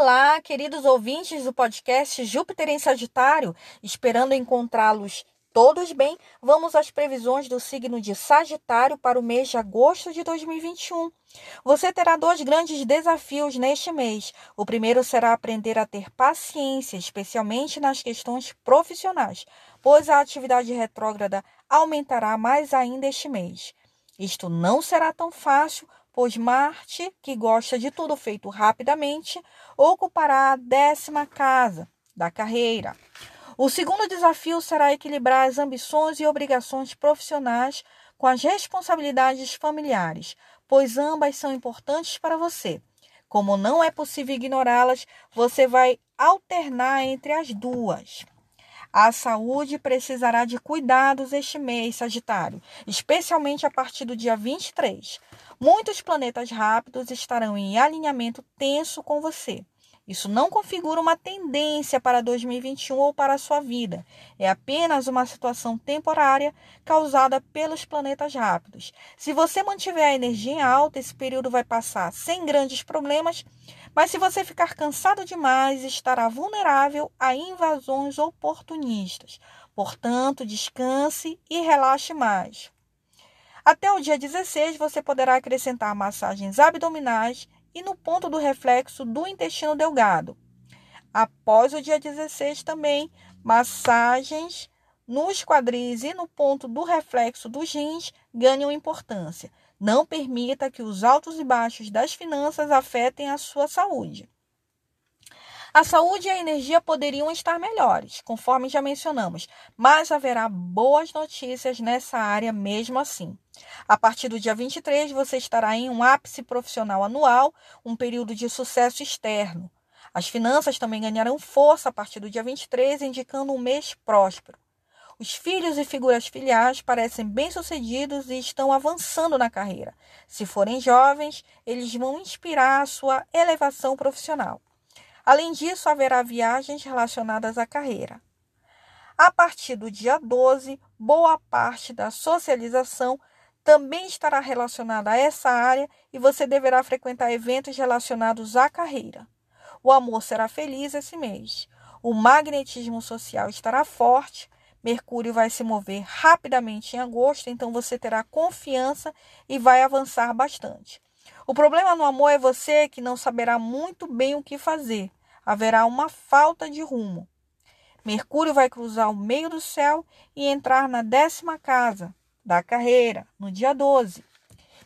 Olá, queridos ouvintes do podcast Júpiter em Sagitário, esperando encontrá-los todos bem. Vamos às previsões do signo de Sagitário para o mês de agosto de 2021. Você terá dois grandes desafios neste mês. O primeiro será aprender a ter paciência, especialmente nas questões profissionais, pois a atividade retrógrada aumentará mais ainda este mês. Isto não será tão fácil, pois Marte, que gosta de tudo feito rapidamente, ocupará a décima casa da carreira. O segundo desafio será equilibrar as ambições e obrigações profissionais com as responsabilidades familiares, pois ambas são importantes para você. Como não é possível ignorá-las, você vai alternar entre as duas. A saúde precisará de cuidados este mês, Sagitário, especialmente a partir do dia 23. Muitos planetas rápidos estarão em alinhamento tenso com você. Isso não configura uma tendência para 2021 ou para a sua vida. É apenas uma situação temporária causada pelos planetas rápidos. Se você mantiver a energia alta, esse período vai passar sem grandes problemas, mas se você ficar cansado demais, estará vulnerável a invasões oportunistas. Portanto, descanse e relaxe mais. Até o dia 16, você poderá acrescentar massagens abdominais e no ponto do reflexo do intestino delgado. Após o dia 16 também, massagens nos quadris e no ponto do reflexo dos rins ganham importância. Não permita que os altos e baixos das finanças afetem a sua saúde. A saúde e a energia poderiam estar melhores, conforme já mencionamos, mas haverá boas notícias nessa área mesmo assim. A partir do dia 23, você estará em um ápice profissional anual, um período de sucesso externo. As finanças também ganharão força a partir do dia 23, indicando um mês próspero. Os filhos e figuras filiais parecem bem-sucedidos e estão avançando na carreira. Se forem jovens, eles vão inspirar a sua elevação profissional. Além disso, haverá viagens relacionadas à carreira. A partir do dia 12, boa parte da socialização também estará relacionada a essa área e você deverá frequentar eventos relacionados à carreira. O amor será feliz esse mês. O magnetismo social estará forte. Mercúrio vai se mover rapidamente em agosto, então você terá confiança e vai avançar bastante. O problema no amor é você que não saberá muito bem o que fazer haverá uma falta de rumo. Mercúrio vai cruzar o meio do céu e entrar na décima casa da carreira, no dia 12.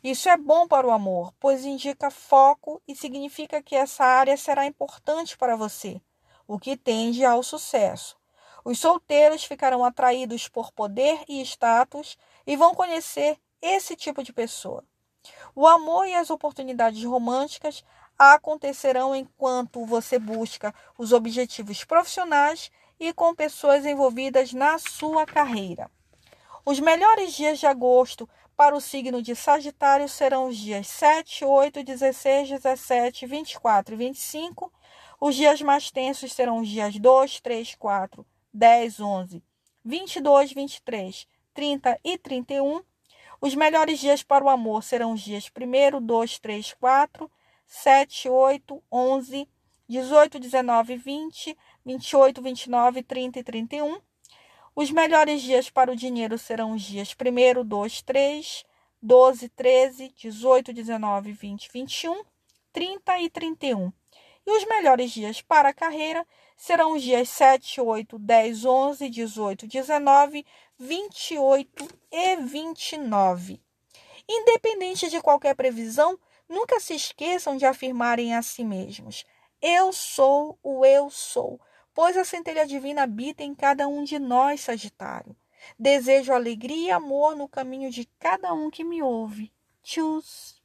Isso é bom para o amor, pois indica foco e significa que essa área será importante para você, o que tende ao sucesso. Os solteiros ficarão atraídos por poder e status e vão conhecer esse tipo de pessoa. O amor e as oportunidades românticas acontecerão enquanto você busca os objetivos profissionais e com pessoas envolvidas na sua carreira. Os melhores dias de agosto para o signo de Sagitário serão os dias 7, 8, 16, 17, 24 e 25. Os dias mais tensos serão os dias 2, 3, 4, 10, 11, 22, 23, 30 e 31. Os melhores dias para o amor serão os dias 1, 2, 3, 4, 7, 8, 11, 18, 19, 20, 28, 29, 30 e 31. Os melhores dias para o dinheiro serão os dias 1, 2, 3, 12, 13, 18, 19, 20, 21, 30 e 31. E os melhores dias para a carreira serão os dias 7, 8, 10, 11, 18, 19, 28 e 29. Independente de qualquer previsão, Nunca se esqueçam de afirmarem a si mesmos: Eu sou o eu sou, pois a centelha divina habita em cada um de nós, Sagitário. Desejo alegria e amor no caminho de cada um que me ouve. Tchus!